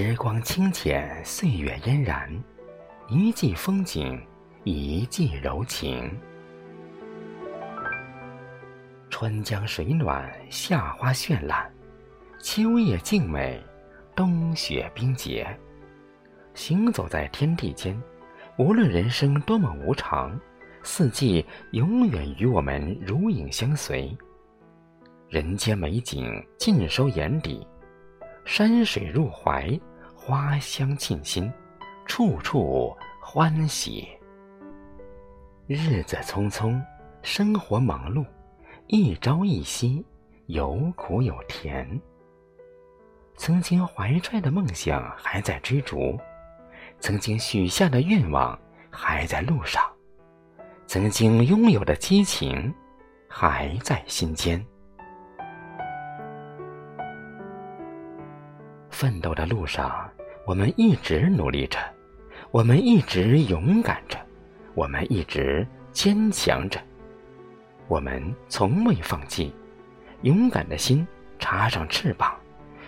时光清浅，岁月嫣然，一季风景，一季柔情。春江水暖，夏花绚烂，秋叶静美，冬雪冰洁。行走在天地间，无论人生多么无常，四季永远与我们如影相随。人间美景尽收眼底，山水入怀，花香沁心，处处欢喜。日子匆匆，生活忙碌。一朝一夕，有苦有甜。曾经怀揣的梦想还在追逐，曾经许下的愿望还在路上，曾经拥有的激情还在心间。奋斗的路上，我们一直努力着，我们一直勇敢着，我们一直坚强着。我们从未放弃，勇敢的心插上翅膀，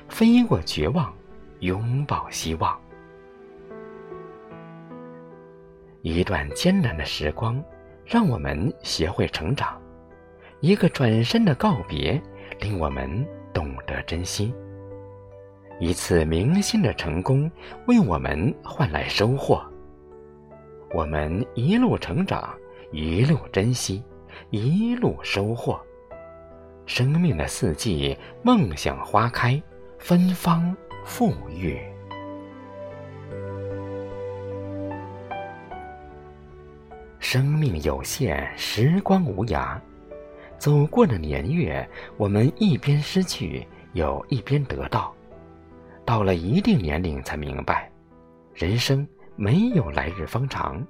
飞过绝望，拥抱希望。一段艰难的时光，让我们学会成长；一个转身的告别，令我们懂得珍惜；一次明心的成功，为我们换来收获。我们一路成长，一路珍惜。一路收获，生命的四季，梦想花开，芬芳馥郁。生命有限，时光无涯，走过的年月，我们一边失去，又一边得到。到了一定年龄，才明白，人生没有来日方长，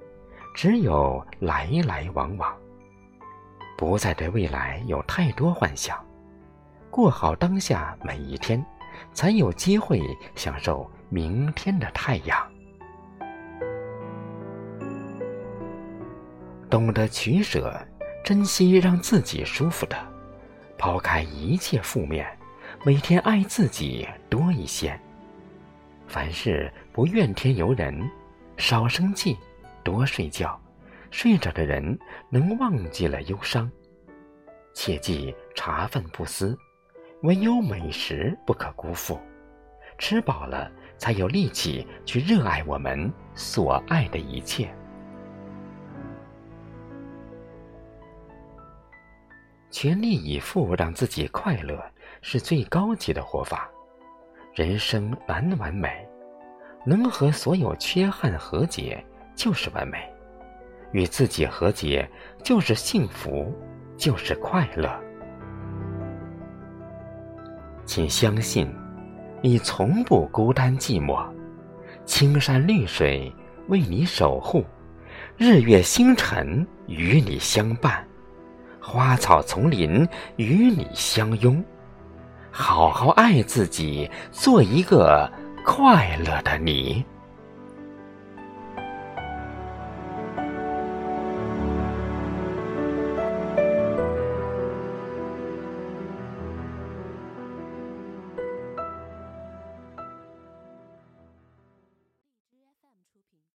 只有来来往往。不再对未来有太多幻想，过好当下每一天，才有机会享受明天的太阳。懂得取舍，珍惜让自己舒服的，抛开一切负面，每天爱自己多一些。凡事不怨天尤人，少生气，多睡觉。睡着的人能忘记了忧伤，切记茶饭不思，唯有美食不可辜负。吃饱了才有力气去热爱我们所爱的一切。全力以赴让自己快乐是最高级的活法。人生难完美，能和所有缺憾和解就是完美。与自己和解，就是幸福，就是快乐。请相信，你从不孤单寂寞。青山绿水为你守护，日月星辰与你相伴，花草丛林与你相拥。好好爱自己，做一个快乐的你。